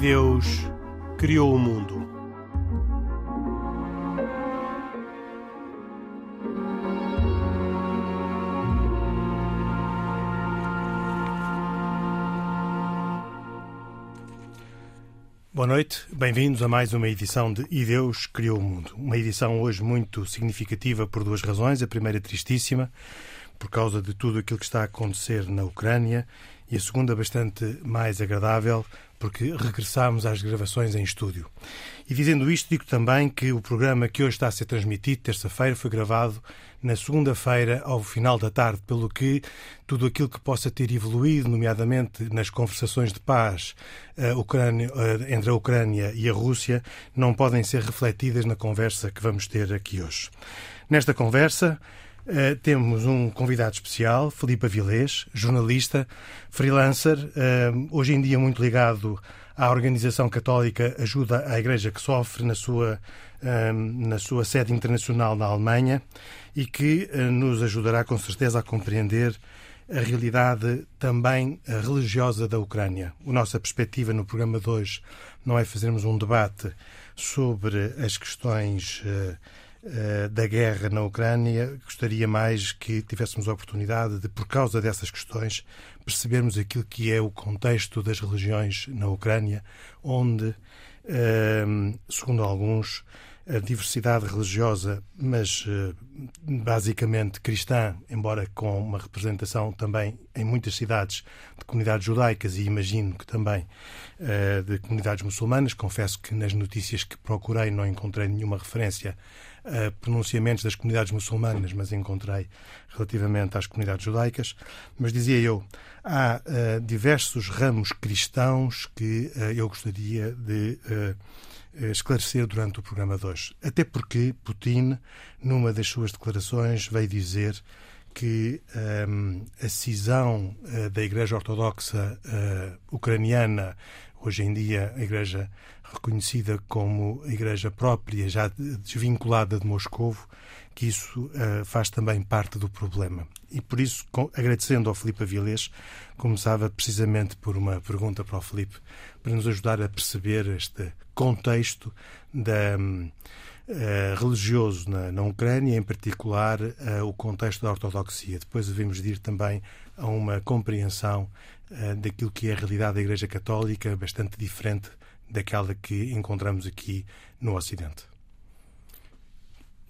Deus criou o mundo. Boa noite, bem-vindos a mais uma edição de E Deus Criou o Mundo. Uma edição hoje muito significativa por duas razões. A primeira, tristíssima, por causa de tudo aquilo que está a acontecer na Ucrânia, e a segunda, bastante mais agradável, porque regressamos às gravações em estúdio. E dizendo isto, digo também que o programa que hoje está a ser transmitido, terça-feira, foi gravado na segunda-feira, ao final da tarde, pelo que tudo aquilo que possa ter evoluído, nomeadamente nas conversações de paz a Ucrânia, entre a Ucrânia e a Rússia, não podem ser refletidas na conversa que vamos ter aqui hoje. Nesta conversa, Uh, temos um convidado especial, Filipe Avilés, jornalista, freelancer, uh, hoje em dia muito ligado à organização católica Ajuda à Igreja que Sofre na sua, uh, na sua sede internacional na Alemanha e que nos ajudará com certeza a compreender a realidade também religiosa da Ucrânia. A nossa perspectiva no programa de hoje não é fazermos um debate sobre as questões da guerra na Ucrânia, gostaria mais que tivéssemos a oportunidade de, por causa dessas questões, percebermos aquilo que é o contexto das religiões na Ucrânia, onde, eh, segundo alguns, a diversidade religiosa, mas eh, basicamente cristã, embora com uma representação também em muitas cidades de comunidades judaicas e imagino que também de comunidades muçulmanas. Confesso que nas notícias que procurei não encontrei nenhuma referência uh, pronunciamentos das comunidades muçulmanas, mas encontrei relativamente às comunidades judaicas. Mas dizia eu, há uh, diversos ramos cristãos que uh, eu gostaria de esclarecer durante o programa de hoje. Até porque Putin, numa das suas declarações, veio dizer que um, a cisão da Igreja Ortodoxa ucraniana, hoje em dia a Igreja reconhecida como igreja própria, já desvinculada de Moscovo, que isso uh, faz também parte do problema. E por isso, com, agradecendo ao Filipe Avilés, começava precisamente por uma pergunta para o Filipe, para nos ajudar a perceber este contexto da, uh, religioso na, na, Ucrânia, em particular uh, o contexto da ortodoxia. Depois devemos ir também a uma compreensão daquilo que é a realidade da Igreja Católica, bastante diferente daquela que encontramos aqui no Ocidente.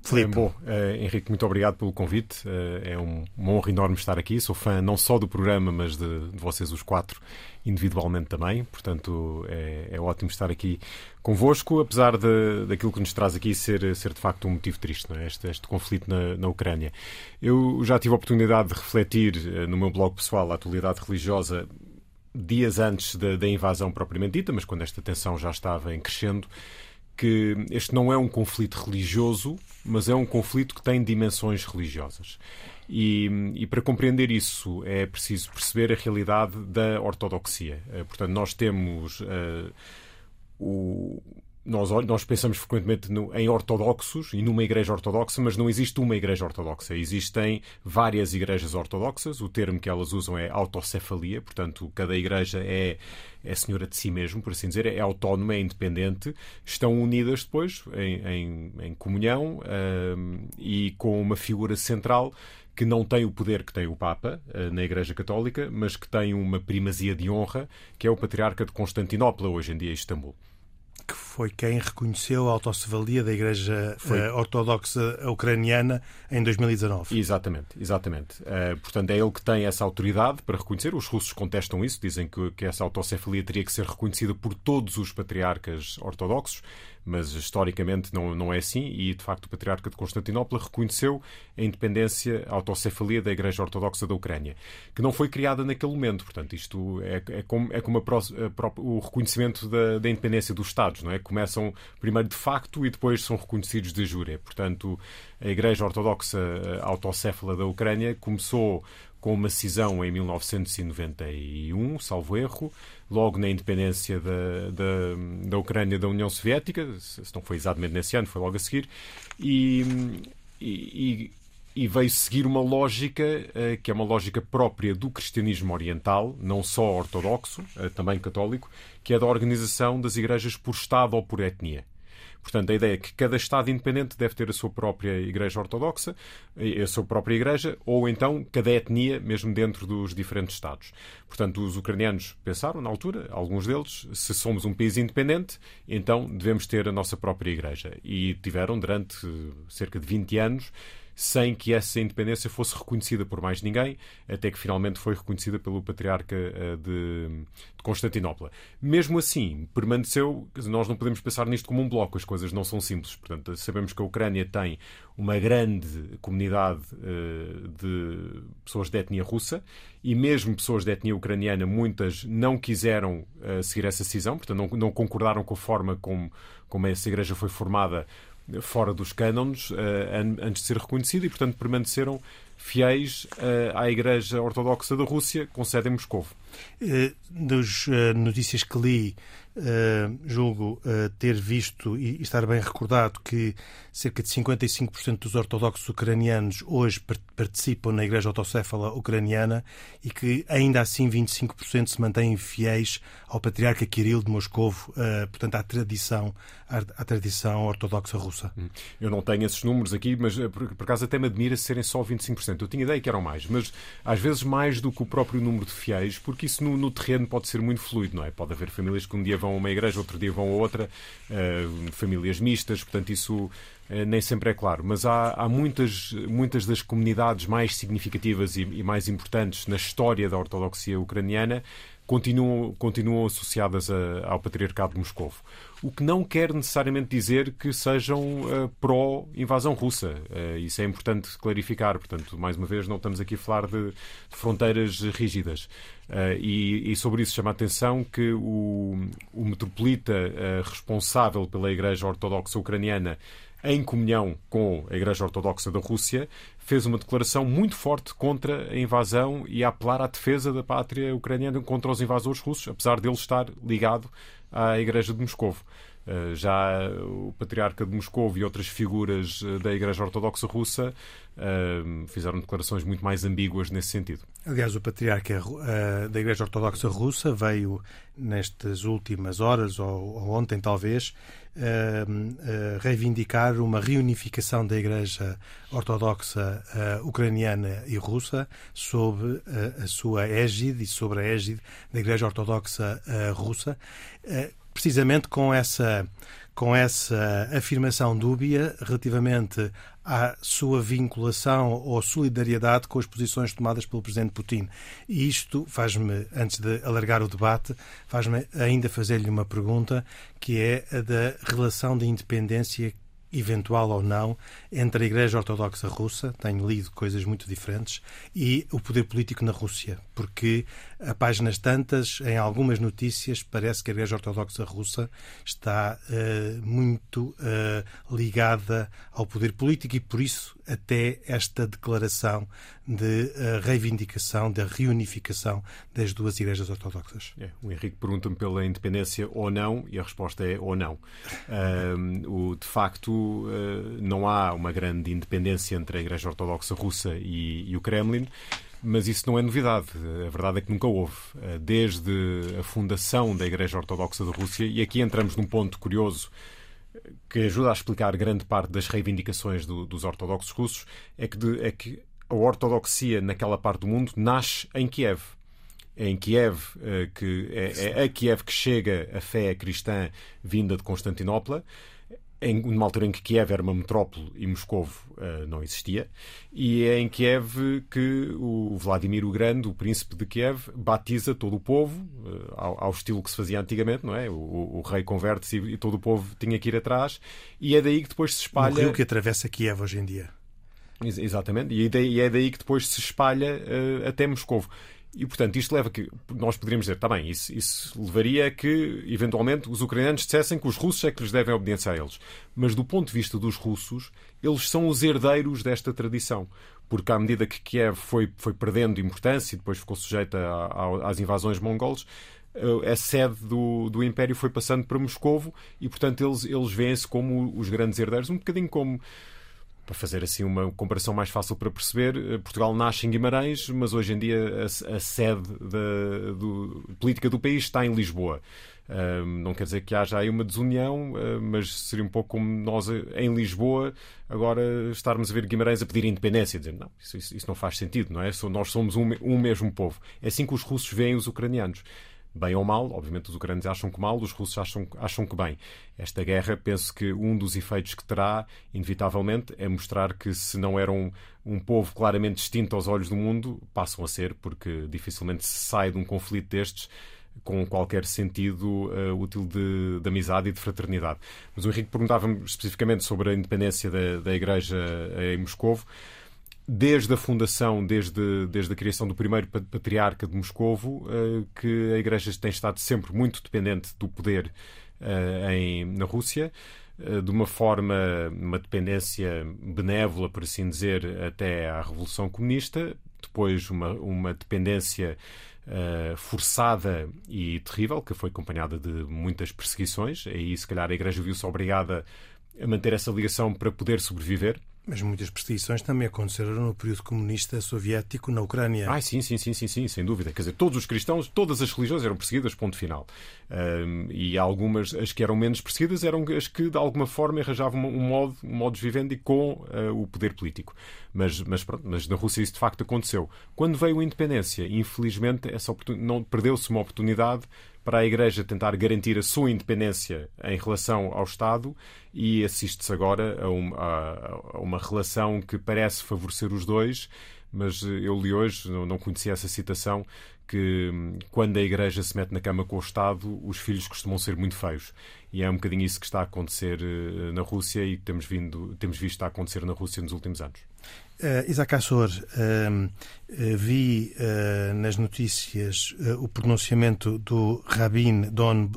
Filipe. É, bom, uh, Henrique, muito obrigado pelo convite. Uh, é um, uma honra enorme estar aqui. Sou fã não só do programa, mas de, de vocês os quatro individualmente também. Portanto, é, é, ótimo estar aqui convosco, apesar de, daquilo que nos traz aqui ser, ser de facto um motivo triste, não é? este, este conflito na, na Ucrânia. Eu já tive a oportunidade de refletir uh, no meu blog pessoal a atualidade religiosa dias antes da, da, invasão propriamente dita, mas quando esta tensão já estava em crescendo, que este não é um conflito religioso, mas é um conflito que tem dimensões religiosas. E, e, para compreender isso é preciso perceber a realidade da ortodoxia. Eh, portanto, nós temos uh, o, nós, nós pensamos frequentemente no, em ortodoxos e numa igreja ortodoxa, mas não existe uma igreja ortodoxa. Existem várias igrejas ortodoxas. O termo que elas usam é autocefalia, portanto, cada igreja é, é senhora de si mesmo, por assim dizer, é autónoma, é independente. Estão unidas depois em, em, em comunhão e com uma figura central que não tem o poder que tem o Papa uh, na Igreja Católica, mas que tem uma primazia de honra, que é o Patriarca de Constantinopla, hoje em dia, Istambul que foi quem reconheceu a autocefalia da Igreja uh, Ortodoxa Ucraniana em 2019. Exatamente, exatamente. Uh, portanto, é ele que tem essa autoridade para reconhecer. Os russos contestam isso, dizem que, que essa autocefalia teria que ser reconhecida por todos os patriarcas ortodoxos mas historicamente não, não é assim e, de facto, o Patriarca de Constantinopla reconheceu a independência, a autocefalia da Igreja Ortodoxa da Ucrânia, que não foi criada naquele momento. Portanto, isto é, é como, é como a, a, o reconhecimento da, da, independência dos Estados, não é? Começam primeiro de facto e depois são reconhecidos de jure. Portanto, a Igreja Ortodoxa eh, Autocéfala da Ucrânia começou com uma cisão em 1991, salvo erro, logo na independência da, da, da Ucrânia da União Soviética, se não foi exatamente nesse ano, foi logo a seguir, e, e, e veio seguir uma lógica uh, que é uma lógica própria do cristianismo oriental, não só ortodoxo, uh, também católico, que é da organização das igrejas por Estado ou por etnia. Portanto, a ideia é que cada Estado independente deve ter a sua própria Igreja Ortodoxa, a sua própria Igreja, ou então cada etnia, mesmo dentro dos diferentes Estados. Portanto, os ucranianos pensaram, na altura, alguns deles, se somos um país independente, então devemos ter a nossa própria Igreja. E tiveram, durante cerca de 20 anos, sem que essa independência fosse reconhecida por mais ninguém, até que finalmente foi reconhecida pelo patriarca eh, de Constantinopla. Mesmo assim, permaneceu. Nós não podemos pensar nisto como um bloco, as coisas não são simples. Portanto, sabemos que a Ucrânia tem uma grande comunidade uh, de pessoas de etnia russa e mesmo pessoas de etnia ucraniana, muitas não quiseram uh, seguir essa decisão, portanto, não, não concordaram com a forma como, como essa igreja foi formada fora dos cânones uh, antes de ser reconhecido e, portanto, permaneceram fiéis uh, à Igreja Ortodoxa da Rússia, com sede em Moscou. Uh, das notícias que li, Uh, julgo uh, ter visto e, estar bem recordado que cerca de 55% dos ortodoxos ucranianos hoje participam na Igreja Autocéfala Ucraniana e que ainda assim 25% se mantêm fiéis ao Patriarca Kirill de Moscou, uh, portanto à tradição, à, à, tradição ortodoxa russa. Hum. Eu não tenho esses números aqui, mas por, por acaso até me admira serem só 25%. Eu tinha ideia que eram mais, mas às vezes mais do que o próprio número de fiéis, porque isso no, no terreno pode ser muito fluido, não é? Pode haver famílias que um dia vão a uma igreja, outro dia vão a outra, uh, famílias mistas, portanto isso uh, nem sempre é claro. Mas há, há, muitas, muitas das comunidades mais significativas e, e mais importantes na história da ortodoxia ucraniana continuam, continuam associadas a, ao Patriarcado de Moscou. O que não quer necessariamente dizer que sejam uh, pró-invasão russa. Uh, isso é importante clarificar. Portanto, mais uma vez, não estamos aqui a falar de, de fronteiras rígidas. Uh, e, e, sobre isso chama a atenção que o, o metropolita responsável pela Igreja Ortodoxa Ucraniana em comunhão com a Igreja Ortodoxa da Rússia, fez uma declaração muito forte contra a invasão e a apelar à defesa da pátria ucraniana contra os invasores russos, apesar dele estar ligado à Igreja de Moscou. Eh, já o Patriarca de Moscou e outras figuras eh, da Igreja Ortodoxa Russa eh, fizeram declarações muito mais ambíguas nesse sentido. Aliás, o Patriarca da Igreja Ortodoxa Russa veio nestas últimas horas, ou, ontem talvez, reivindicar uma reunificação da Igreja Ortodoxa ucraniana e russa sob a sua égide e sobre a égide da Igreja Ortodoxa russa precisamente com essa, com essa afirmação dúbia relativamente à sua vinculação ou solidariedade com as posições tomadas pelo Presidente Putin. E isto faz-me, antes de alargar o debate, faz-me ainda fazer-lhe uma pergunta, que é a da relação de independência eventual ou não, entre a Igreja Ortodoxa Russa, tenho lido coisas muito diferentes, e o poder político na Rússia, porque a páginas tantas, em algumas notícias, parece que a Igreja Ortodoxa Russa está uh, muito uh, ligada ao poder político e, por isso, até esta declaração de uh, reivindicação, da reunificação das duas igrejas ortodoxas. É, o Henrique pergunta-me pela independência ou não, e a resposta é ou não. o, de facto, não há uma grande independência entre a Igreja Ortodoxa Russa e, e o Kremlin. Mas isso não é novidade. A verdade é que nunca houve. Eh, desde a fundação da Igreja Ortodoxa da Rússia, e aqui entramos num ponto curioso que ajuda a explicar grande parte das reivindicações do, dos ortodoxos russos, é que, de, é que a ortodoxia naquela parte do mundo nasce em Kiev. É em Kiev eh, que é, é a Kiev que chega a fé cristã vinda de Constantinopla em uma altura em que Kiev era uma metrópole e Moscou uh, não existia, e é em Kiev que o Vladimir o Grande, o príncipe de Kiev, batiza todo o povo, uh, ao, ao, estilo que se fazia antigamente, não é? O, o, o rei converte-se e, e, todo o povo tinha que ir atrás, e é daí que depois se espalha... O rio que atravessa Kiev hoje em dia. Exatamente, e, daí, e é daí que depois se espalha uh, até Moscou. E, portanto, isto leva que nós poderíamos dizer, está bem, isso, isso levaria a que, eventualmente, os ucranianos dissessem que os russos é que lhes devem obediência a eles. Mas, do ponto de vista dos russos, eles são os herdeiros desta tradição. Porque, à medida que Kiev foi, foi perdendo importância e depois ficou sujeita a, a, às invasões mongoles, eh, a sede do, do Império foi passando para Moscovo e, portanto, eles, eles veem-se como os grandes herdeiros, um bocadinho como para fazer assim uma comparação mais fácil para perceber, eh, Portugal nasce em Guimarães, mas hoje em dia a, a sede da do, política do país está em Lisboa. Uh, não quer dizer que haja aí uma desunião, uh, mas seria um pouco como nós em Lisboa agora estarmos a ver Guimarães a pedir independência, dizer não, isso, isso não faz sentido, não é? Nós somos um, um mesmo povo. É assim que os russos veem os ucranianos bem ou mal, obviamente os ucranianos acham que mal, os russos acham, acham que bem. Esta guerra, penso que um dos efeitos que terá, inevitavelmente, é mostrar que se não eram um, povo claramente distinto aos olhos do mundo, passam a ser, porque dificilmente se sai de um conflito destes com qualquer sentido uh, útil de, de, amizade e de fraternidade. Mas o Henrique perguntava-me especificamente sobre a independência da, da Igreja em Moscovo desde a fundação, desde, desde a criação do primeiro patriarca de Moscovo, uh, que a Igreja tem estado sempre muito dependente do poder uh, em, na Rússia, uh, de uma forma, uma dependência benévola, por assim dizer, até à Revolução Comunista, depois uma, uma dependência forçada e terrível, que foi acompanhada de muitas perseguições, aí se calhar a Igreja viu-se obrigada a manter essa ligação para poder sobreviver. Mas muitas perseguições também aconteceram no período comunista soviético na Ucrânia. Ah, sim, sim, sim, sim, sim, sem dúvida. Quer dizer, todos os cristãos, todas as religiões eram perseguidas, ponto final. Um, e algumas, as que eram menos perseguidas, eram as que de alguma forma arranjavam um modo, um modo de vivendi com uh, o poder político. Mas, mas, pronto, mas na Rússia isso de facto aconteceu. Quando veio a independência, infelizmente, essa não perdeu-se uma oportunidade para a Igreja tentar garantir a sua independência em relação ao Estado e assiste-se agora a uma, a uma, relação que parece favorecer os dois, mas eu li hoje, não conhecia essa citação, que hum, quando a Igreja se mete na cama com o Estado, os filhos costumam ser muito feios. E é um bocadinho isso que está a acontecer eh, na Rússia e que temos, vindo, temos visto a acontecer na Rússia nos últimos anos. Uh, Isaac Assor, uh, uh, vi nas notícias o pronunciamento do Rabin Don,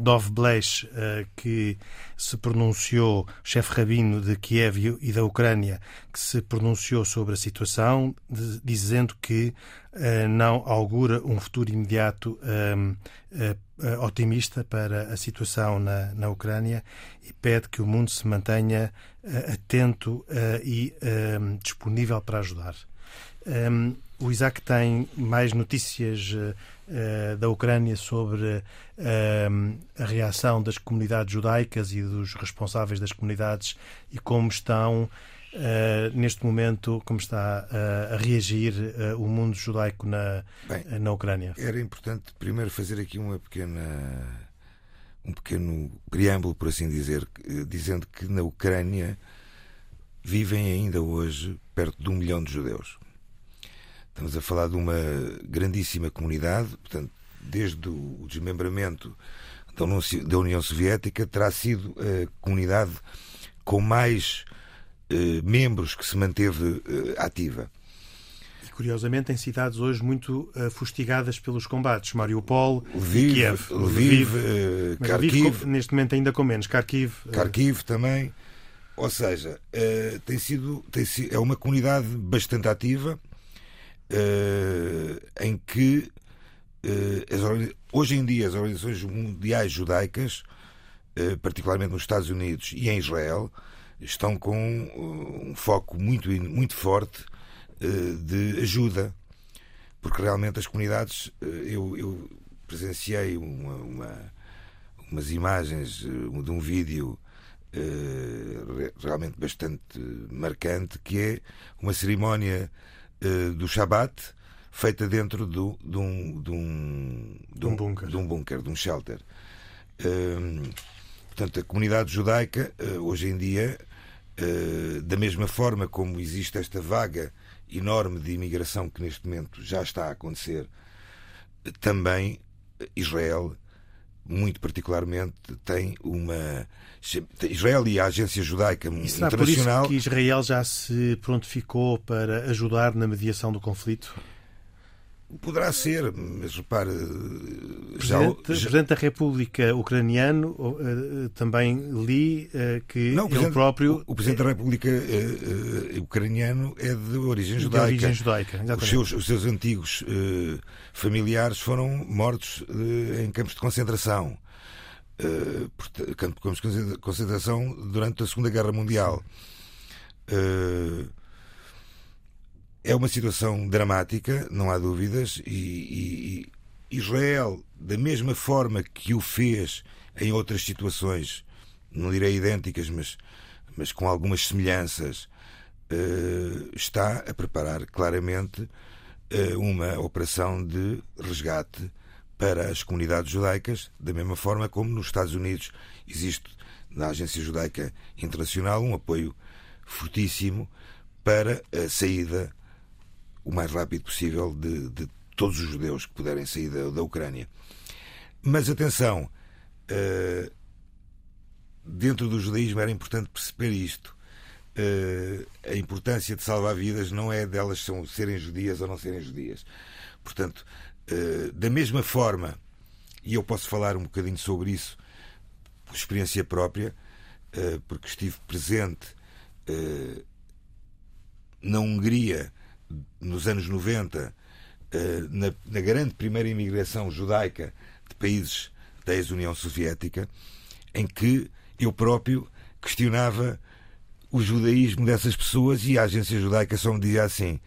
Dov Blech, que se pronunciou, chefe rabino de Kiev e da Ucrânia, que se pronunciou sobre a situação, de, dizendo que não augura um futuro imediato otimista para a situação na, na Ucrânia e pede que o mundo se mantenha atento e disponível para ajudar. Um, o Isaac tem mais notícias uh, da Ucrânia sobre uh, a reação das comunidades judaicas e dos responsáveis das comunidades e como estão uh, neste momento, como está a reagir o mundo judaico na, Bem, na Ucrânia. Era importante primeiro fazer aqui uma pequena um pequeno preâmbulo, por assim dizer, dizendo que na Ucrânia vivem ainda hoje perto de um milhão de judeus. Estamos a falar de uma grandíssima comunidade, portanto, desde o desmembramento da União Soviética, terá sido a comunidade com mais eh, membros que se manteve eh, ativa. E, curiosamente, em cidades hoje muito uh, fustigadas pelos combates, Mariupol Lviv, Kiev. Lviv, Lviv uh, Kharkiv. neste momento ainda com menos. Kharkiv. Kharkiv também. Ou seja, uh, tem sido, tem é uma comunidade bastante ativa uh, em que uh, as, hoje em dia as organizações mundiais judaicas, particularmente nos Estados Unidos e em Israel, estão com um foco muito, muito forte de ajuda, porque realmente as comunidades, eu, eu presenciei uma, uma, umas imagens de um vídeo eh, realmente bastante marcante, que é uma cerimónia uh, do Shabat feita dentro do, de, um, de, um, de, um, bunker. de um bunker, de um shelter. Uh, portanto, a comunidade judaica, hoje em dia, da mesma forma como existe esta vaga enorme de imigração que neste momento já está a acontecer, também Israel muito particularmente, tem uma. Israel e a Agência Judaica e será Internacional. Por isso que Israel já se prontificou para ajudar na mediação do conflito? Poderá ser, mas repare. Presidente, já, já... Presidente da República ucraniano uh, também li uh, que Não, ele próprio. O, Presidente da República uh, ucraniano é de origem judaica. De origem judaica, Os seus, os seus antigos familiares foram mortos em campos de concentração. campos de concentração durante a Segunda Guerra Mundial. Uh, é uma situação dramática, não há dúvidas, e, e, Israel, da mesma forma que o fez em outras situações, não direi idênticas, mas, mas com algumas semelhanças, uh, está a preparar claramente uh, uma operação de resgate para as comunidades judaicas, da mesma forma como nos Estados Unidos existe na Agência Judaica Internacional um apoio fortíssimo para a saída o mais rápido possível de, de todos os judeus que puderem sair da, da Ucrânia. Mas atenção, uh, dentro do judaísmo era importante perceber isto. Uh, a importância de salvar vidas não é delas são, serem judias ou não serem judias. Portanto, uh, da mesma forma, e eu posso falar um bocadinho sobre isso por experiência própria, porque estive presente na Hungria nos anos 90, eh, na, na grande primeira imigração judaica de países da ex-União Soviética, em que eu próprio questionava o judaísmo dessas pessoas e a agência judaica só me dizia assim: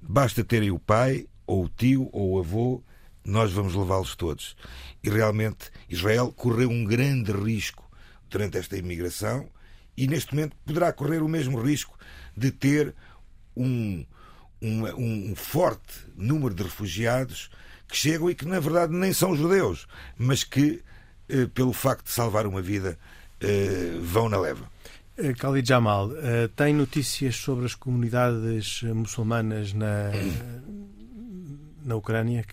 basta terem o pai, ou o tio, ou o avô, nós vamos levá-los todos. E realmente Israel correu um grande risco durante esta imigração e neste momento poderá correr o mesmo risco de ter um, um, um forte número de refugiados que chegam e que, na verdade, nem são judeus, mas que, eh, pelo facto de salvar uma vida, eh, vão na leva. Eh, Khalid Jamal, tem notícias sobre as comunidades muçulmanas na, na Ucrânia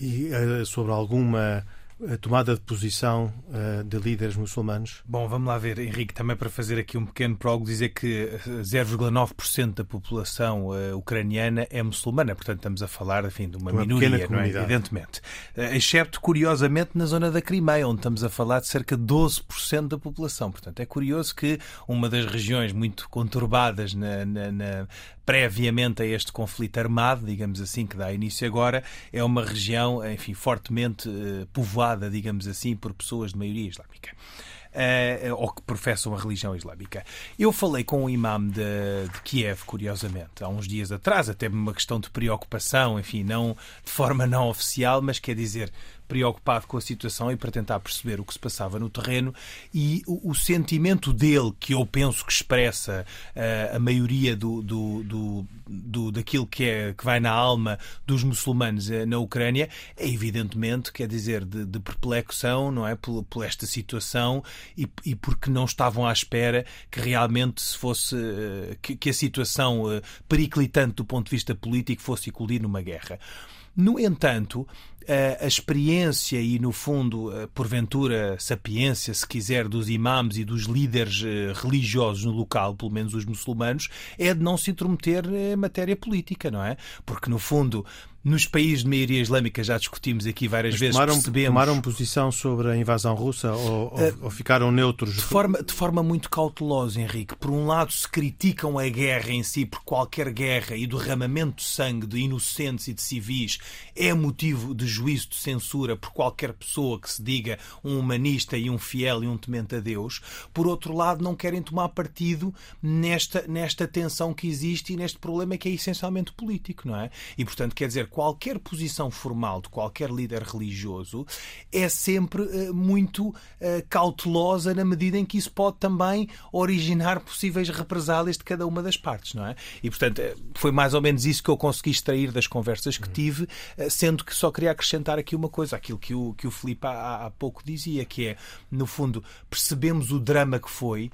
e sobre alguma a tomada de posição uh, de líderes muçulmanos? Bom, vamos lá ver, Henrique, também para fazer aqui um pequeno prólogo, dizer que 0,9% da população uh, ucraniana é muçulmana, portanto estamos a falar, enfim, de uma, uma minoria, não é? evidentemente. Uh, excepto, curiosamente, na zona da Crimeia, onde estamos a falar de cerca de 12% da população. Portanto, é curioso que uma das regiões muito conturbadas na, na, na previamente a este conflito armado, digamos assim, que dá início agora, é uma região, enfim, fortemente uh, povoada, digamos assim, por pessoas de maioria islâmica. Uh, ou que professam a religião islâmica. Eu falei com o imam de, de, Kiev, curiosamente, há uns dias atrás, até uma questão de preocupação, enfim, não de forma não oficial, mas quer dizer, preocupado com a situação e para tentar perceber o que se passava no terreno e o, o sentimento dele, que eu penso que expressa uh, a maioria do, do, do, do, daquilo que, é, que vai na alma dos muçulmanos uh, na Ucrânia, é evidentemente, quer dizer, de, de perplexão, não é? Por, por esta situação e, e, porque não estavam à espera que realmente se fosse uh, que, que, a situação periclitante do ponto de vista político fosse eclodir numa guerra. No entanto, a experiência e, no fundo, porventura, sapiência, se quiser, dos imãs e dos líderes eh, religiosos no local, pelo menos os muçulmanos, é de não se intrometer em matéria política, não é? Porque, no fundo, nos países de maioria islâmica já discutimos aqui várias Mas vezes. Tomaram, percebemos... tomaram posição sobre a invasão russa ou, uh, ou, ficaram neutros? De forma, de forma muito cautelosa, Henrique. Por um lado, se criticam a guerra em si, por qualquer guerra e derramamento de sangue de inocentes e de civis é motivo de juízo de censura por qualquer pessoa que se diga um humanista e um fiel e um temente a Deus. Por outro lado, não querem tomar partido nesta, nesta tensão que existe e neste problema que é essencialmente político, não é? E, portanto, quer dizer, qualquer posição formal de qualquer líder religioso é sempre uh, muito uh, cautelosa na medida em que isso pode também originar possíveis represálias de cada uma das partes, não é? E, portanto, eh, foi mais ou menos isso que eu consegui extrair das conversas que tive, uh, sendo que só queria acrescentar aqui uma coisa, aquilo que o, que o Filipe há, há pouco dizia, que é, no fundo, percebemos o drama que foi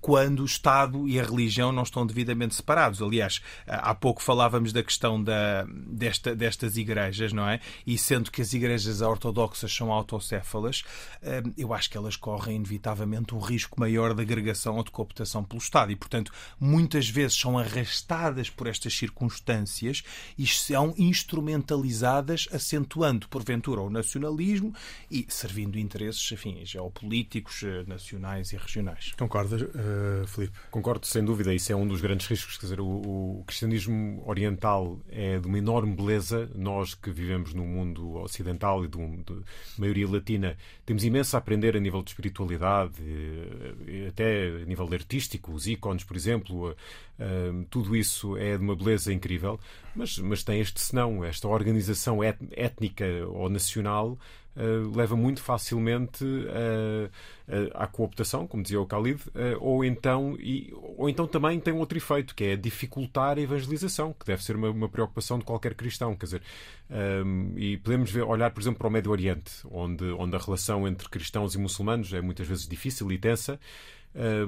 quando o Estado e a religião não estão devidamente separados. Aliás, há pouco falávamos da questão da, desta destas igrejas, não é? E sendo que as igrejas ortodoxas são autocéfalas, hum, eu acho que elas correm inevitavelmente um risco maior de agregação ou de cooptação pelo Estado e, portanto, muitas vezes são arrastadas por estas circunstâncias e são instrumentalizadas, acentuando, porventura, o nacionalismo e servindo interesses, enfim, geopolíticos, eh, nacionais e regionais. Concordas, uh, Filipe? Concordo, sem dúvida. Isso é um dos grandes riscos. Quer dizer, o, o cristianismo oriental é de uma enorme beleza Nós que vivemos no mundo ocidental e de, de maioria latina, temos imenso a aprender a nível de espiritualidade, até a nível artístico, os ícones, por exemplo, tudo isso é de uma beleza incrível, mas, mas tem este senão, esta organização étnica ou nacional Uh, leva muito facilmente uh, uh, à cooptação, como dizia o Khalid, ou, então, e, ou então também tem outro efeito, que é dificultar a evangelização, que deve ser uma, uma preocupação de qualquer cristão. Quer dizer, um, e podemos ver, olhar, por exemplo, para o Médio Oriente, onde, onde a relação entre cristãos e muçulmanos é muitas vezes difícil e tensa,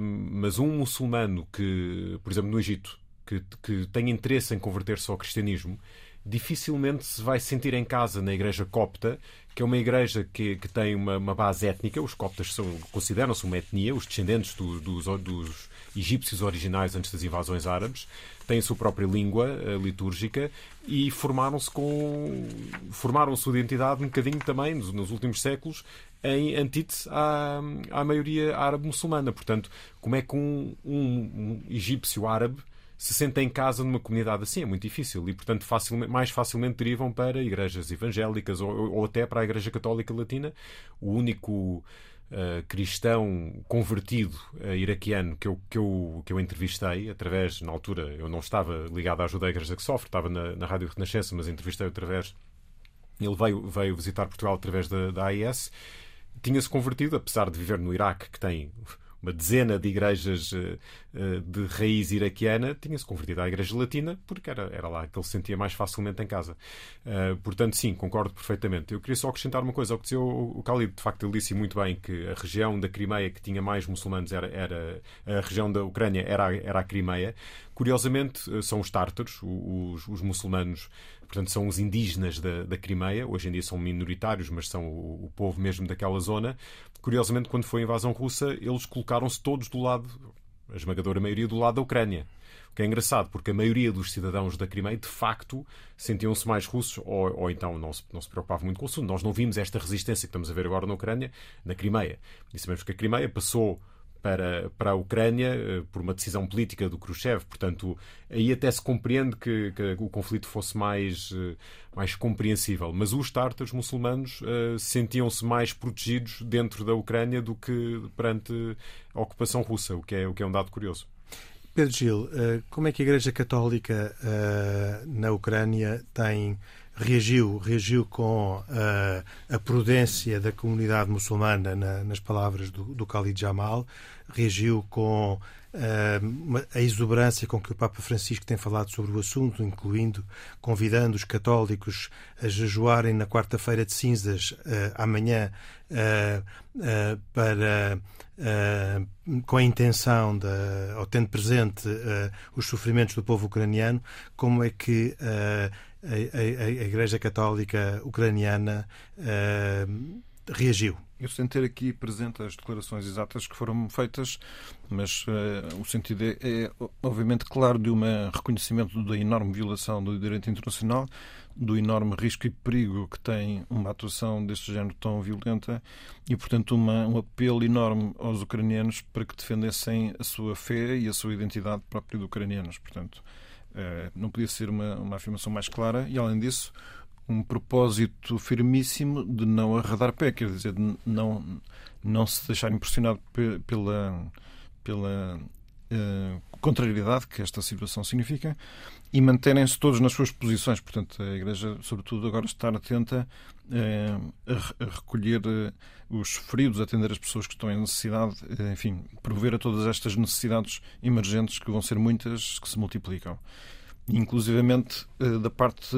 mas um muçulmano que, por exemplo, no Egito, que, que tem interesse em converter-se ao cristianismo, dificilmente se vai sentir em casa na igreja copta, que é uma igreja que, que tem uma, uma, base étnica. Os coptas consideram-se uma etnia, os descendentes do, dos, dos, egípcios originais antes das invasões árabes, têm a sua própria língua uh, litúrgica e formaram-se com formaram sua identidade um bocadinho também nos, nos últimos séculos em antítese à, à maioria árabe muçulmana. Portanto, como é que um, um, um egípcio árabe se sentem em casa numa comunidade assim é muito difícil e, portanto, facilmente, mais facilmente derivam para igrejas evangélicas ou, ou até para a Igreja Católica Latina. O único Uh, cristão convertido uh, iraquiano que eu, que, eu, que eu entrevistei através, na altura, eu não estava ligado à ajuda da Igreja que Sofre, estava na, na Rádio Renascença, mas entrevistei através. Ele veio, veio visitar Portugal através da, da AIS. Tinha-se convertido, apesar de viver no Iraque, que tem uma dezena de igrejas eh, eh, de raiz iraquiana, tinha-se convertido à Igreja Latina, porque era, era lá que ele se sentia mais facilmente em casa. Uh, portanto, sim, concordo perfeitamente. Eu queria só acrescentar uma coisa ao que o, o Khalid. De facto, ele disse muito bem que a região da Crimeia que tinha mais muçulmanos era, era a região da Ucrânia era, era a Crimeia. Curiosamente, são os tártaros, os, os muçulmanos portanto são os indígenas da, da Crimeia, hoje em dia são minoritários, mas são o, o, povo mesmo daquela zona. Curiosamente, quando foi a invasão russa, eles colocaram-se todos do lado, a esmagadora maioria, do lado da Ucrânia. O que é engraçado, porque a maioria dos cidadãos da Crimeia, de facto, sentiam-se mais russos ou, ou então não se, não se preocupavam muito com o assunto. Nós não vimos esta resistência que estamos a ver agora na Ucrânia, na Crimeia. E sabemos que a Crimeia passou para, para a Ucrânia eh, por uma decisão política do Khrushchev. Portanto, aí até se compreende que, que o conflito fosse mais, eh, mais compreensível. Mas os tártaros muçulmanos uh, sentiam-se mais protegidos dentro da Ucrânia do que perante a ocupação russa, o que é, o que é um dado curioso. Pedro Gil, como é que a Igreja Católica na Ucrânia tem reagiu, reagiu com uh, a prudência da comunidade muçulmana, na, nas palavras do, do Khalid Jamal, reagiu com uh, a exuberância com que o Papa Francisco tem falado sobre o assunto, incluindo convidando os católicos a jejuarem na quarta-feira de cinzas, uh, amanhã, para. com a intenção de, ou tendo presente os sofrimentos do povo ucraniano, como é que a, a, a Igreja Católica Ucraniana uh, reagiu? Eu sem ter aqui presente as declarações exatas que foram feitas, mas uh, o sentido é, é, obviamente claro de um reconhecimento da enorme violação do direito internacional, do enorme risco e perigo que tem uma atuação deste género tão violenta e, portanto, uma, um apelo enorme aos ucranianos para que defendessem a sua fé e a sua identidade própria de ucranianos. Portanto, não podia ser uma, uma afirmação mais clara e, além disso, um propósito firmíssimo de não arredar pé, quer dizer, de não, não se deixar impressionado pela, pela uh, contrariedade que esta situação significa e manterem-se todos nas suas posições. Portanto, a Igreja, sobretudo, agora estar atenta uh, a, recolher uh, os feridos, atender as pessoas que estão em necessidade, enfim, prover a todas estas necessidades emergentes que vão ser muitas, que se multiplicam inclusivamente eh, da parte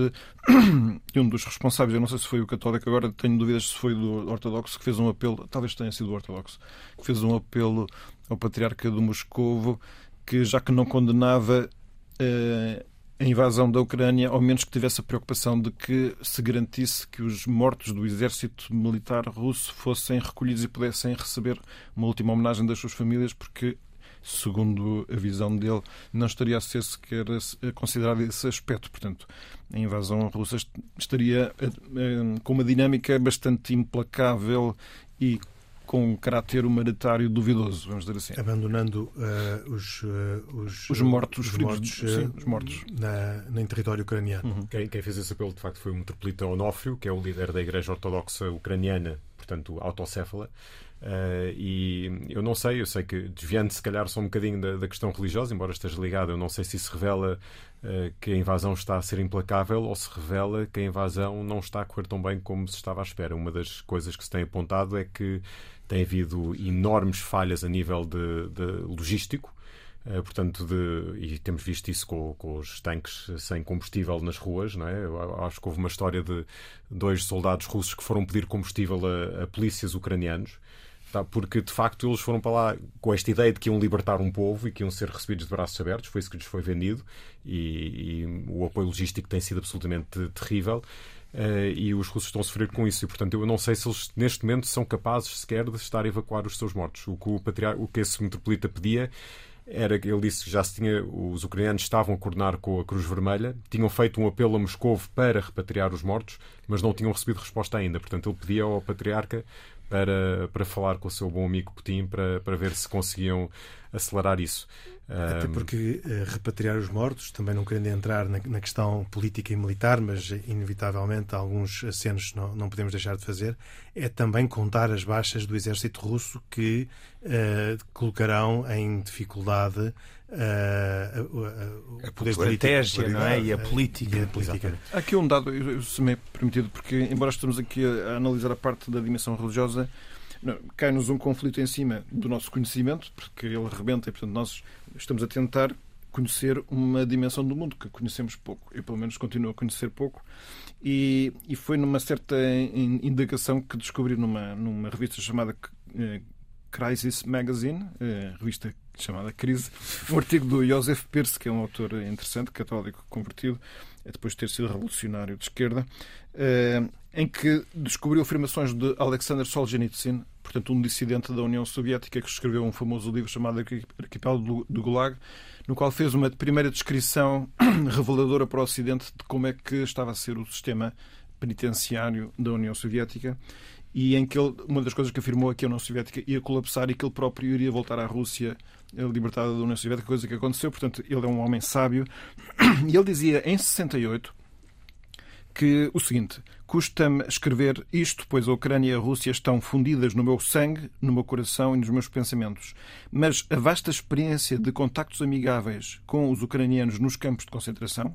de um dos responsáveis, eu não sei se foi o católico, agora tenho dúvidas se foi do ortodoxo, que fez um apelo, talvez tenha sido o ortodoxo, que fez um apelo ao patriarca do Moscovo, que já que não condenava eh, a invasão da Ucrânia, ao menos que tivesse a preocupação de que se garantisse que os mortos do exército militar russo fossem recolhidos e pudessem receber uma última homenagem das suas famílias, porque segundo a visão dele, não estaria a ser sequer considerado esse aspecto. Portanto, a invasão russa estaria eh, eh, com uma dinâmica bastante implacável e com um caráter humanitário duvidoso, vamos dizer assim. Abandonando uh, os, uh, os, os mortos, os feridos, mortos, sim, os mortos. Na, em território ucraniano. Uhum. Quem, quem, fez esse apelo, de facto, foi o metropolita Onofrio, que é o líder da Igreja Ortodoxa Ucraniana, portanto, autocéfala. Uh, e eu não sei, eu sei que desviando se calhar só um bocadinho da, da, questão religiosa, embora esteja ligado, eu não sei se isso revela uh, que a invasão está a ser implacável ou se revela que a invasão não está a correr tão bem como se estava à espera. Uma das coisas que se tem apontado é que tem havido enormes falhas a nível de, de logístico. Uh, portanto, de, e temos visto isso com, com, os tanques sem combustível nas ruas, não é? Eu acho que houve uma história de dois soldados russos que foram pedir combustível a, a polícias ucranianos Tá? Porque, de facto, eles foram para lá com esta ideia de que iam libertar um povo e que iam ser recebidos de braços abertos. Foi isso que lhes foi vendido. E, e o apoio logístico tem sido absolutamente terrível. Uh, e os russos estão a sofrer com isso. E, portanto, eu não sei se eles, neste momento, são capazes sequer de estar a evacuar os seus mortos. O que, o patriar... o que esse metropolita pedia era que ele disse que já se tinha, os ucranianos estavam a coordenar com a Cruz Vermelha, tinham feito um apelo a Moscou para repatriar os mortos, mas não tinham recebido resposta ainda. Portanto, ele pedia ao patriarca para, para falar com o seu bom amigo Putin para, para ver se conseguiam acelerar isso. Até porque uh, repatriar os mortos, também não querendo entrar na, questão política e militar, mas inevitavelmente alguns acenos não, não podemos deixar de fazer, é também contar as baixas do exército russo que uh, colocarão em dificuldade uh, a, poder estratégia não é? e a política. E a política. Aqui um dado, se me é permitido, porque embora estamos aqui a, a analisar a parte da dimensão religiosa, cai-nos um conflito em cima do nosso conhecimento, porque ele rebenta e, portanto, nós estamos a tentar conhecer uma dimensão do mundo que conhecemos pouco. Eu, pelo menos, continuo a conhecer pouco. E, e foi numa certa indagação que descobri numa, numa revista chamada eh, Crisis Magazine, eh, revista chamada Crise, um artigo do Joseph Peirce, que é um autor interessante, católico convertido, depois de ter sido revolucionário de esquerda, eh, em que descobriu afirmações de Alexander Solzhenitsyn, portanto um dissidente da União Soviética que escreveu um famoso livro chamado Arquipélago do Gulag, no qual fez uma primeira descrição reveladora para o Ocidente de como é que estava a ser o sistema penitenciário da União Soviética e em que ele, uma das coisas que afirmou é que a União Soviética ia colapsar e que ele próprio iria voltar à Rússia libertada da União Soviética, coisa que aconteceu. Portanto, ele é um homem sábio. E ele dizia em 68 que o seguinte: custa-me escrever isto, pois a Ucrânia e a Rússia estão fundidas no meu sangue, no meu coração e nos meus pensamentos. Mas a vasta experiência de contactos amigáveis com os ucranianos nos campos de concentração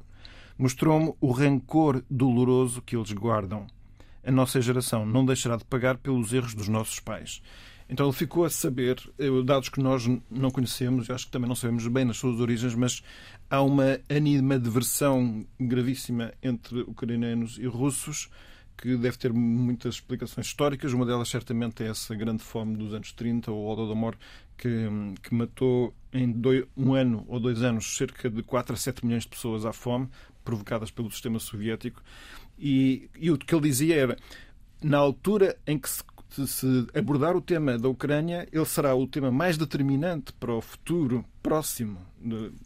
mostrou-me o rancor doloroso que eles guardam. A nossa geração não deixará de pagar pelos erros dos nossos pais. Então ele ficou a saber eh, dados que nós não conhecemos, acho que também não sabemos bem nas suas origens, mas há uma animadversão gravíssima entre ucranianos e russos que deve ter muitas explicações históricas. Uma delas, certamente, é essa grande fome dos anos 30, o Holodomor, que, que matou em dois, um ano ou dois anos cerca de 4 a 7 milhões de pessoas à fome, provocadas pelo sistema soviético. E, e o que ele dizia era, na altura em que se se abordar o tema da Ucrânia, ele será o tema mais determinante para o futuro próximo.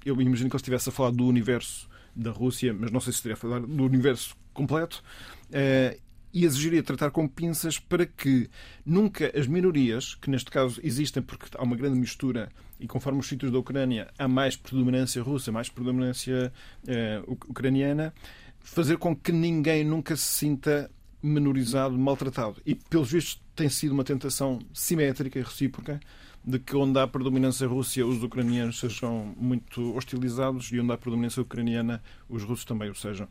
Eu imagino que ele estivesse a falar do universo da Rússia, mas não sei se estaria a falar do universo completo. Eh, e exigiria tratar com pinças para que nunca as minorias, que neste caso existem porque há uma grande mistura e conforme os sítios da Ucrânia há mais predominância russa, mais predominância eh, ucraniana, fazer com que ninguém nunca se sinta menorizado, maltratado. E, pelos vistos, tem sido uma tentação simétrica e recíproca de que onde há predominância russa, os ucranianos sejam muito hostilizados e onde há predominância ucraniana, os russos também o sejam.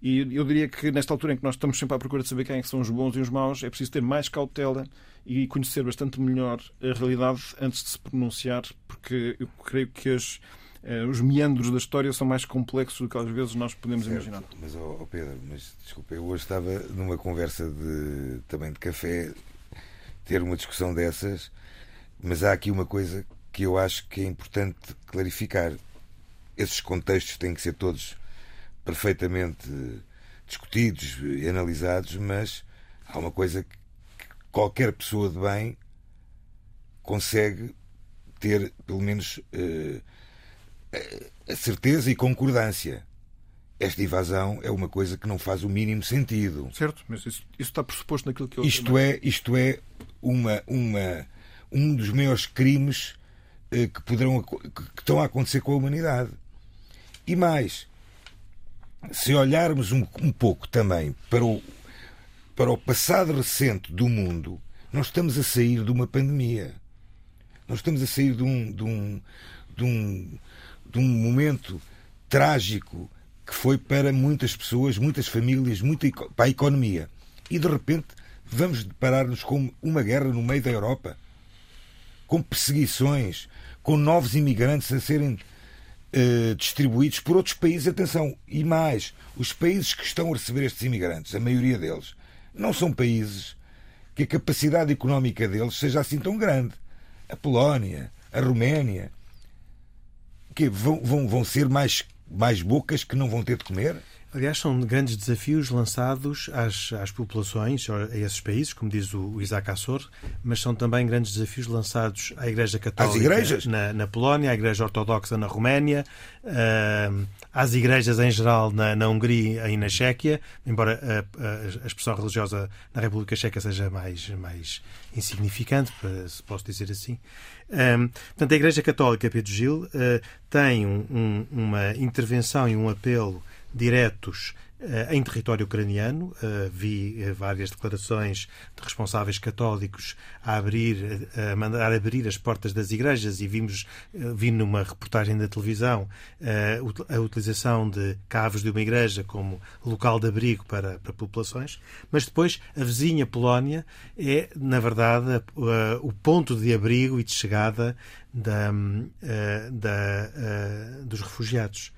E eu diria que nesta altura em que nós estamos sempre à procura de saber quem é são os bons e os maus, é preciso ter mais cautela e conhecer bastante melhor a realidade antes de se pronunciar, porque eu creio que as, os meandros da história são mais complexos do que às vezes nós podemos certo, imaginar. Mas, oh Pedro, mas desculpa, eu hoje estava numa conversa de, também de café, ter uma discussão dessas, mas há aqui uma coisa que eu acho que é importante clarificar. Esses contextos têm que ser todos perfeitamente discutidos e analisados, mas há uma coisa que qualquer pessoa de bem consegue ter, pelo menos, a certeza e concordância. esta invasão é uma coisa que não faz o mínimo sentido. Certo, mas isso, isso está pressuposto naquilo que eu Isto é, isto é uma, uma, um dos maiores crimes eh, que, poderão, que estão a acontecer com a humanidade. E mais, se olharmos um, um pouco também para o, para o passado recente do mundo, nós estamos a sair de uma pandemia. Nós estamos a sair de um, de um, de um, de um momento trágico que foi para muitas pessoas, muitas famílias, muita, para a economia. E de repente vamos deparar-nos com uma guerra no meio da Europa, com perseguições, com novos imigrantes a serem uh, distribuídos por outros países. Atenção, e mais, os países que estão a receber estes imigrantes, a maioria deles, não são países que a capacidade económica deles seja assim tão grande. A Polónia, a Roménia, que vão, vão, vão ser mais mais bocas que não vão ter de comer? Aliás, são grandes desafios lançados às, às populações, a esses países, como diz o, Isaac Assor, mas são também grandes desafios lançados à Igreja Católica? Na, na Polónia, à Igreja Ortodoxa na Roménia, uh, às igrejas em geral na, na Hungria e na Chequia, embora a, a, expressão religiosa na República Checa seja mais, mais insignificante, se posso dizer assim. Um, portanto, a Igreja Católica Pedro Gil uh, tem um, um, uma intervenção e um apelo diretos eh, em território ucraniano. Eh, vi eh, várias declarações de responsáveis católicos a abrir, a mandar abrir as portas das igrejas e vimos, vi numa reportagem da televisão a utilização de caves de uma igreja como local de abrigo para, para populações. Mas depois a vizinha Polónia é, na verdade, o ponto de abrigo e de chegada da, da, dos refugiados.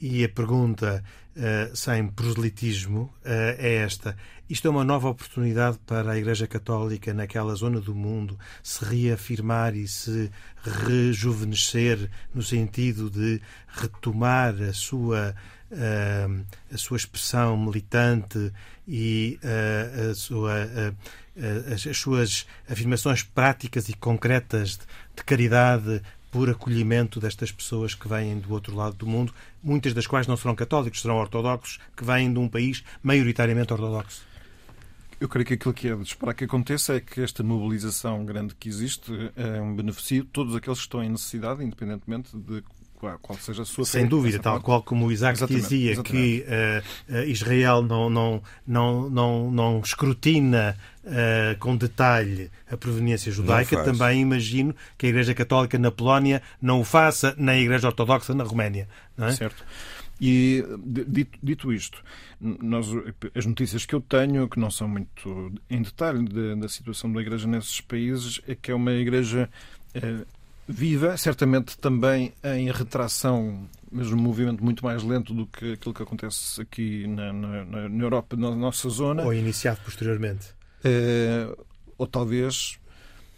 E a pergunta uh, sem proselitismo uh, é esta. Isto é uma nova oportunidade para a Igreja Católica naquela zona do mundo se reafirmar e se rejuvenescer no sentido de retomar a sua uh, a sua expressão militante e a sua as, as, suas afirmações práticas e concretas de, de caridade por acolhimento destas pessoas que vêm do outro lado do mundo, muitas das quais não serão católicos, serão ortodoxos, que vêm de um país maioritariamente ortodoxo. Eu creio que aquilo que é de esperar que aconteça é que esta mobilização grande que existe é um benefício todos aqueles que estão em necessidade, independentemente de qual seja a sua Sem dúvida, tal parte. qual como o Isaac exatamente, dizia, exatamente. que uh, uh, Israel não, não, não, não, não escrutina uh, com detalhe a proveniência judaica, também imagino que a Igreja Católica na Polónia não o faça, nem a Igreja Ortodoxa na Roménia. É? Certo. E dito, dito isto, nós, as notícias que eu tenho, que não são muito em detalhe de, da situação da Igreja nesses países, é que é uma Igreja viva, certamente também em retração, mas um movimento muito mais lento do que aquilo que acontece aqui na, na, na Europa, na nossa zona. Ou iniciado posteriormente. É, ou talvez.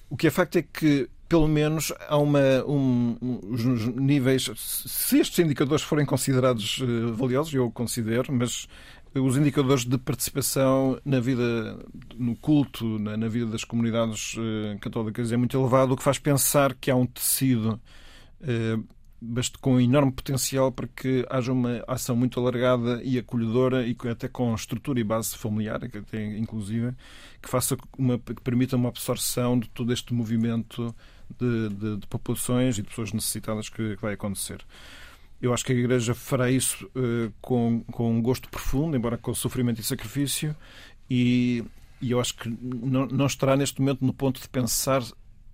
O que é facto é que, pelo menos, há uma. Um, os níveis. Se estes indicadores forem considerados uh, valiosos, eu considero, mas os indicadores de participação na vida, no culto, na, na vida das comunidades uh, católicas é muito elevado, o que faz pensar que há um tecido uh, com enorme potencial para que haja uma ação muito alargada e acolhedora e até com estrutura e base familiar, até inclusive, que faça uma, que permita uma absorção de todo este movimento de, de, de populações e de pessoas necessitadas que, que vai acontecer. Eu acho que a Igreja fará isso uh, com, com um gosto profundo, embora com sofrimento e sacrifício, e, e eu acho que não, não estará neste momento no ponto de pensar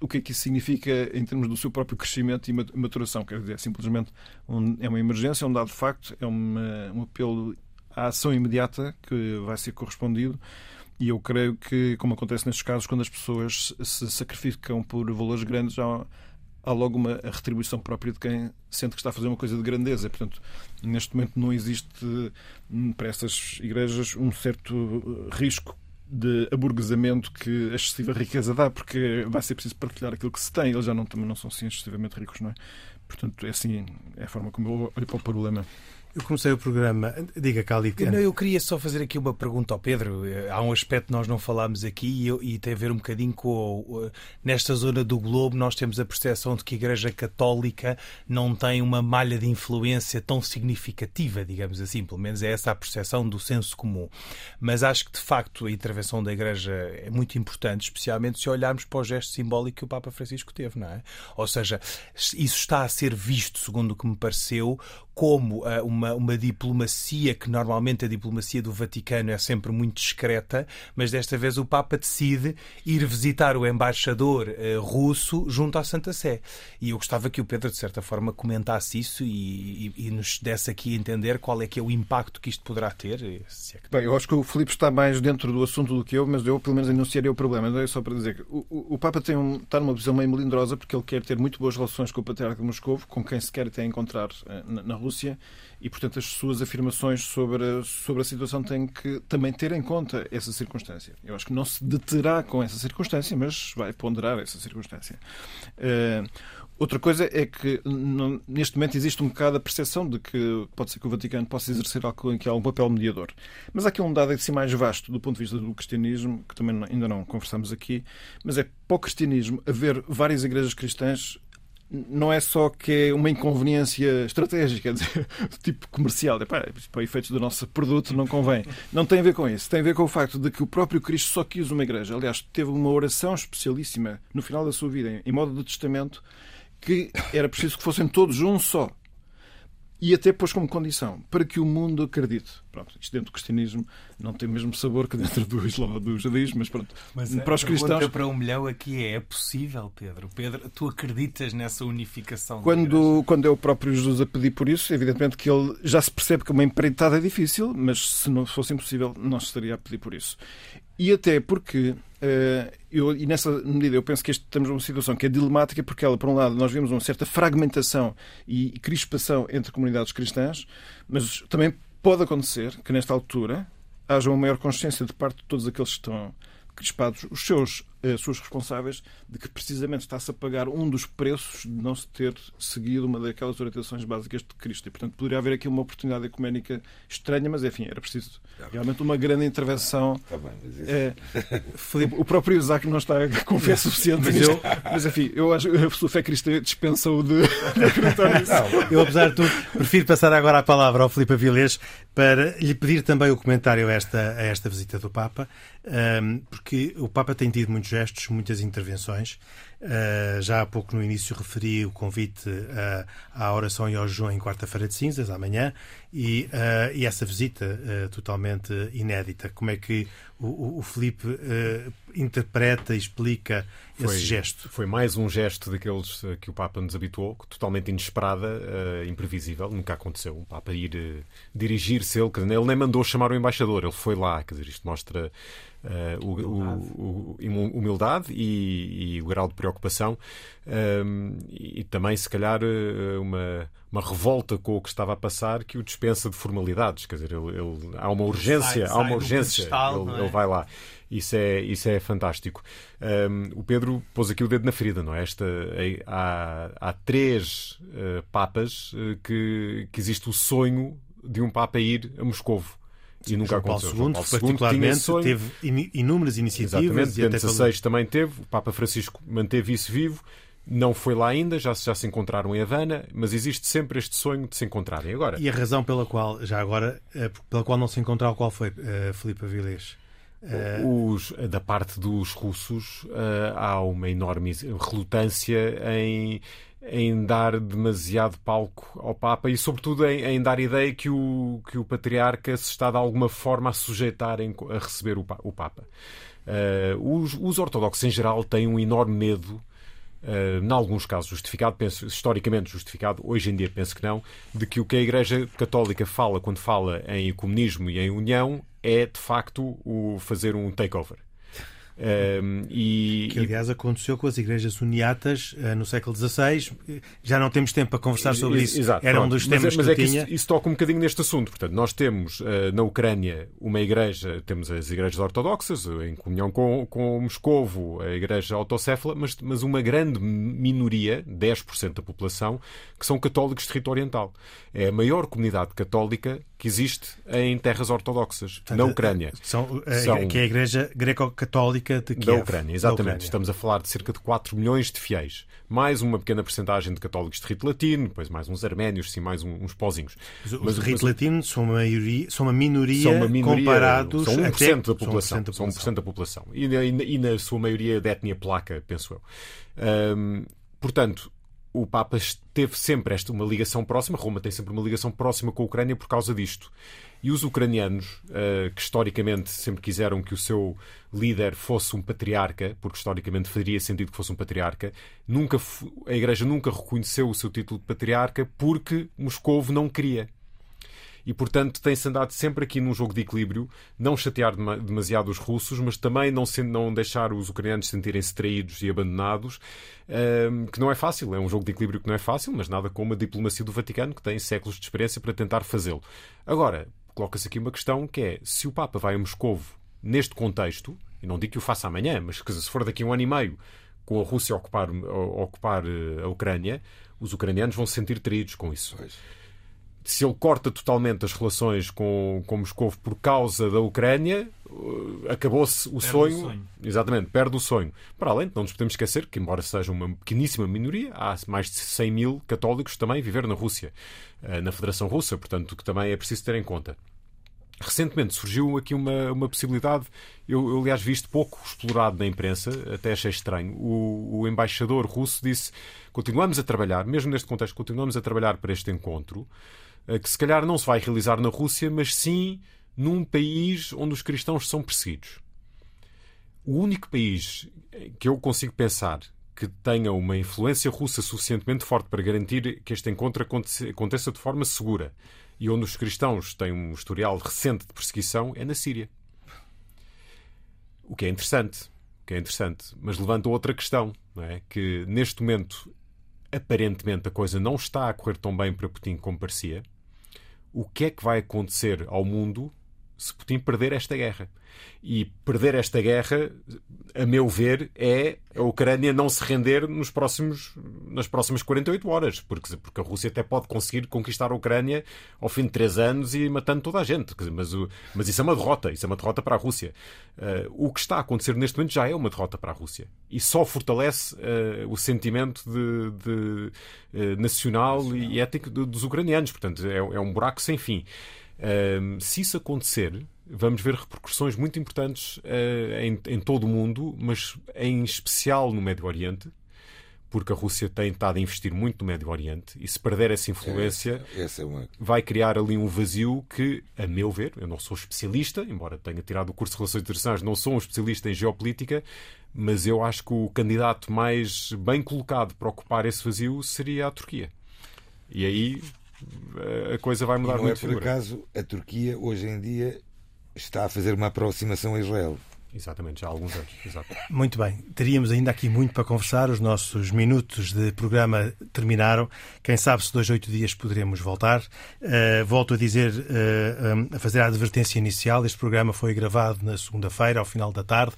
o que é que isso significa em termos do seu próprio crescimento e maturação. Quer dizer, é simplesmente um, é uma emergência, é um dado facto, é uma, um apelo à ação imediata que vai ser correspondido. E eu creio que, como acontece nestes casos, quando as pessoas se sacrificam por valores grandes, já há logo uma retribuição própria de quem sente que está a fazer uma coisa de grandeza. Portanto, neste momento não existe hum, para essas igrejas um certo uh, risco de aburguesamento que a excessiva riqueza dá, porque vai ser preciso partilhar aquilo que se tem. Eles já não, também não são assim excessivamente ricos, não é? Portanto, é assim, é a forma como eu olho para o problema. Eu comecei o programa. Diga, Cali. Não, eu queria só fazer aqui uma pergunta ao Pedro. Há um aspecto que nós não falámos aqui e, e tem a ver um bocadinho com. Nesta zona do globo, nós temos a percepção de que a Igreja Católica não tem uma malha de influência tão significativa, digamos assim. Pelo menos é essa a percepção do senso comum. Mas acho que, de facto, a intervenção da Igreja é muito importante, especialmente se olharmos para o gesto simbólico que o Papa Francisco teve, não é? Ou seja, isso está a ser visto, segundo o que me pareceu, como uh, uma, uma diplomacia que normalmente a diplomacia do Vaticano é sempre muito discreta, mas desta vez o Papa decide ir visitar o embaixador uh, russo junto à Santa Sé. E eu gostava que o Pedro, de certa forma, comentasse isso e, e, e nos desse aqui a entender qual é que é o impacto que isto poderá ter. É que... Bem, eu acho que o Filipe está mais dentro do assunto do que eu, mas eu pelo menos enunciaria o problema. É só para dizer que o, o, Papa tem um, está numa posição meio melindrosa porque ele quer ter muito boas relações com o Patriarca de Moscou, com quem se quer até encontrar uh, na, na Rússia e, portanto, as suas afirmações sobre a, sobre a situação têm que também ter em conta essa circunstância. Eu acho que não se deterá com essa circunstância, mas vai ponderar essa circunstância. Uh, Outra coisa é que neste momento existe um bocado a percepção de que pode ser que o Vaticano possa exercer aqui algum papel mediador. Mas há aqui um dado assim mais vasto do ponto de vista do cristianismo, que também ainda não conversamos aqui, mas é para o cristianismo haver várias igrejas cristãs não é só que é uma inconveniência estratégica, tipo comercial, para efeitos do nosso produto não convém. Não tem a ver com isso. Tem a ver com o facto de que o próprio Cristo só quis uma igreja. Aliás, teve uma oração especialíssima no final da sua vida, em modo de testamento, que era preciso que fossem todos um só e até pôs como condição para que o mundo acredite. Pronto, isto dentro do cristianismo não tem o mesmo sabor que dentro do islã do judaísmo, mas pronto. Mas para os cristãos. para um milhão aqui é: é possível, Pedro? Pedro, tu acreditas nessa unificação? Quando, quando é o próprio Jesus a pedir por isso, evidentemente que ele já se percebe que uma empreitada é difícil, mas se não fosse impossível, não estaria a pedir por isso. E até porque, uh, eu, e nessa medida, eu penso que estamos numa situação que é dilemática, porque ela, por um lado, nós vemos uma certa fragmentação e crispação entre comunidades cristãs, mas também pode acontecer que, nesta altura, haja uma maior consciência de parte de todos aqueles que estão crispados, os seus as suas responsáveis de que precisamente está-se a pagar um dos preços de não se ter seguido uma daquelas orientações básicas de Cristo. E, portanto, poderia haver aqui uma oportunidade ecuménica estranha, mas, enfim, era preciso realmente uma grande intervenção. Está bem, mas isso... é, Filipe, o próprio Isaac não está com fé suficiente mas, eu... mas, enfim, eu acho que a sua fé cristã dispensa-o de, de acreditar nisso. Eu, apesar de tudo, prefiro passar agora a palavra ao Filipe Avilés para lhe pedir também o comentário a esta, a esta visita do Papa, porque o Papa tem tido muitos gestos, muitas intervenções. Uh, já há pouco no início referi o convite uh, à oração e ao jejum em quarta-feira de cinzas, amanhã, e, uh, e essa visita totalmente inédita. Como é que o, o Felipe interpreta e explica foi, esse gesto? Foi mais um gesto daqueles que o Papa nos habituou, totalmente inesperada, imprevisível, nunca aconteceu. Um Papa ir dirigir-se, ele, ele nem mandou chamar o embaixador, ele foi lá, quer dizer, isto mostra uh, o, o, o, humildade e, e, o grau de preocupação um, e, e, também, se calhar, eh, uma, uma revolta com o que estava a passar que o dispensa de formalidades. Quer dizer, ele, ele há uma urgência, sai, há uma urgência, ele, é? ele vai lá. Isso é, isso é fantástico. Um, o Pedro pôs aqui o dedo na ferida, não é? Esta, há, há três uh, papas uh, que, que existe o sonho de um papa ir a Moscovo e nunca João aconteceu. Paulo II, Paulo particularmente, teve inúmeras iniciativas. Exatamente, e até 16 também teve, o Papa Francisco manteve isso vivo, não foi lá ainda, já, já se encontraram em Havana, mas existe sempre este sonho de se encontrarem. Agora, e a razão pela qual, já agora, eh, pela qual não se encontraram, qual foi, uh, Filipe Avilés? Os, da parte dos russos, há uma enorme relutância em em dar demasiado palco ao Papa e, sobretudo, em, em, dar ideia que o, que o Patriarca se está de alguma forma a sujeitar em, a receber o, o Papa. Uh, os, os, ortodoxos, em geral, têm um enorme medo. Uh, em alguns casos justificado, penso, historicamente justificado, hoje em dia penso que não, de que o que a Igreja Católica fala quando fala em comunismo e em união é de facto o fazer um takeover. Um, e, que, aliás, aconteceu com as igrejas uniatas uh, no século XVI. Já não temos tempo para conversar sobre isso. Exato, Era pronto. um dos temas mas, mas que é que tinha. Isso, isso, toca um bocadinho neste assunto. Portanto, nós temos uh, na Ucrânia uma igreja, temos as igrejas ortodoxas, em comunhão com, com Moscovo, a igreja autocéfala, mas, mas uma grande minoria, 10% da população, que são católicos de rito oriental. É a maior comunidade católica que existe em terras ortodoxas, Portanto, na Ucrânia. São, são, que é a igreja greco-católica de Kiev. Da Ucrânia, exatamente. Da Ucrânia. Estamos a falar de cerca de 4 milhões de fiéis. Mais uma pequena porcentagem de católicos de rito latino, depois mais uns arménios, sim, mais uns pozinhos. Mas os de rito latino são uma, maioria, são uma minoria, são uma minoria comparados... São 1% até, da população. São 1%, são 1 da população. E, e, e, na sua maioria de etnia placa, penso eu. Um, portanto, o Papa teve sempre esta, uma ligação próxima, Roma tem sempre uma ligação próxima com a Ucrânia por causa disto. E os ucranianos, uh, que historicamente sempre quiseram que o seu líder fosse um patriarca, porque historicamente faria sentido que fosse um patriarca, nunca a Igreja nunca reconheceu o seu título de patriarca porque Moscovo não queria e, portanto, tem-se andado sempre aqui num jogo de equilíbrio, não chatear demasiado os russos, mas também não, se, não deixar os ucranianos sentirem-se traídos e abandonados, um, que não é fácil. É um jogo de equilíbrio que não é fácil, mas nada como a diplomacia do Vaticano, que tem séculos de experiência para tentar fazê-lo. Agora, coloca-se aqui uma questão que é: se o Papa vai a Moscovo neste contexto, e não digo que o faça amanhã, mas que se for daqui a um ano e meio, com a Rússia a ocupar, a ocupar eh, a Ucrânia, os ucranianos vão se sentir traídos com isso. Pois se ele corta totalmente as relações com, com Moscou por causa da Ucrânia, uh, acabou-se o sonho, o sonho, Exatamente, perde o sonho. Para além, não nos podemos esquecer que, embora seja uma pequeníssima minoria, há mais de 100 mil católicos também a viver na Rússia, uh, na Federação Russa, portanto, que também é preciso ter em conta. Recentemente surgiu aqui uma, uma possibilidade, eu, eu aliás vi isto pouco explorado na imprensa, até achei estranho. O, o embaixador russo disse: continuamos a trabalhar, mesmo neste contexto, continuamos a trabalhar para este encontro. Eh, que se calhar não se vai realizar na Rússia, mas sim num país onde os cristãos são perseguidos. O único país que eu consigo pensar que tenha uma influência russa suficientemente forte para garantir que este encontro aconteça de forma segura e onde os cristãos têm um historial recente de perseguição é na Síria. O que é interessante, o que é interessante, mas levanta outra questão, é? que neste momento aparentemente a coisa não está a correr tão bem para Putin como parecia. O que é que vai acontecer ao mundo se Putin perder esta guerra? E perder esta guerra, a meu ver, é a Ucrânia não se render nos próximos, nas próximas 48 horas, porque, porque a Rússia até pode conseguir conquistar a Ucrânia ao fim de três anos e matando toda a gente. Mas, mas isso é uma derrota, isso é uma derrota para a Rússia. Uh, o que está a acontecer neste momento já é uma derrota para a Rússia e só fortalece uh, o sentimento de, de uh, nacional e ético dos ucranianos. Portanto, é, é um buraco sem fim. Se isso acontecer, vamos ver repercussões muito importantes uh, em, em todo o mundo, mas em especial no Médio Oriente, porque a Rússia tem estado a investir muito no Médio Oriente e se perder essa influência essa, essa é uma... vai criar ali um vazio que, a meu ver, eu não sou especialista, embora tenha tirado o curso de Relações Internacionais, não sou um especialista em geopolítica, mas eu acho que o candidato mais bem colocado para ocupar esse vazio seria a Turquia. E aí a coisa vai mudar e não muito. é por acaso a Turquia hoje em dia está a fazer uma aproximação a Israel. Exatamente, já há alguns anos. Exato. Muito bem. Teríamos ainda aqui muito para conversar. Os nossos minutos de programa terminaram. Quem sabe se dois, oito dias poderemos voltar. Uh, volto a dizer, uh, a fazer a advertência inicial. Este programa foi gravado na segunda-feira, ao final da tarde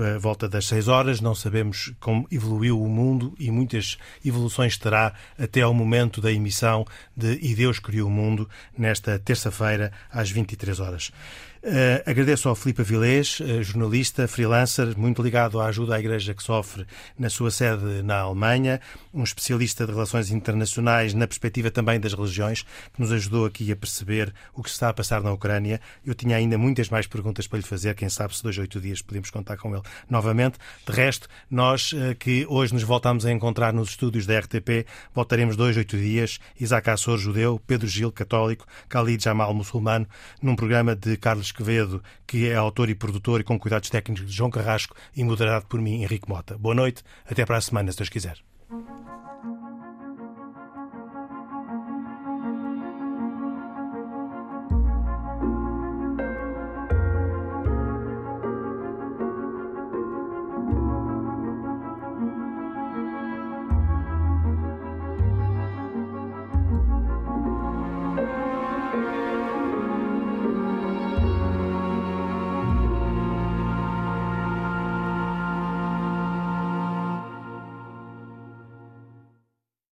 para volta das 6 horas. Não sabemos como evoluiu o mundo e muitas evoluções terá até ao momento da emissão de E Deus Criou o Mundo, nesta terça-feira, às 23 horas. Uh, agradeço ao Filipe Avilés, uh, jornalista, freelancer, muito ligado à ajuda à Igreja que sofre na sua sede na Alemanha, um especialista de relações internacionais na perspectiva também das religiões, que nos ajudou aqui a perceber o que se está a passar na Ucrânia. Eu tinha ainda muitas mais perguntas para lhe fazer, quem sabe se dois, oito dias podemos contar com ele novamente. De resto, nós uh, que hoje nos voltamos a encontrar nos estúdios da RTP, voltaremos dois, oito dias. Isaac Assor, judeu, Pedro Gil, católico, Khalid Jamal, muçulmano, num programa de Carlos Esquevedo, que é autor e produtor e com cuidados técnicos de João Carrasco e moderado por mim, Henrique Mota. Boa noite, até para a semana, se Deus quiser.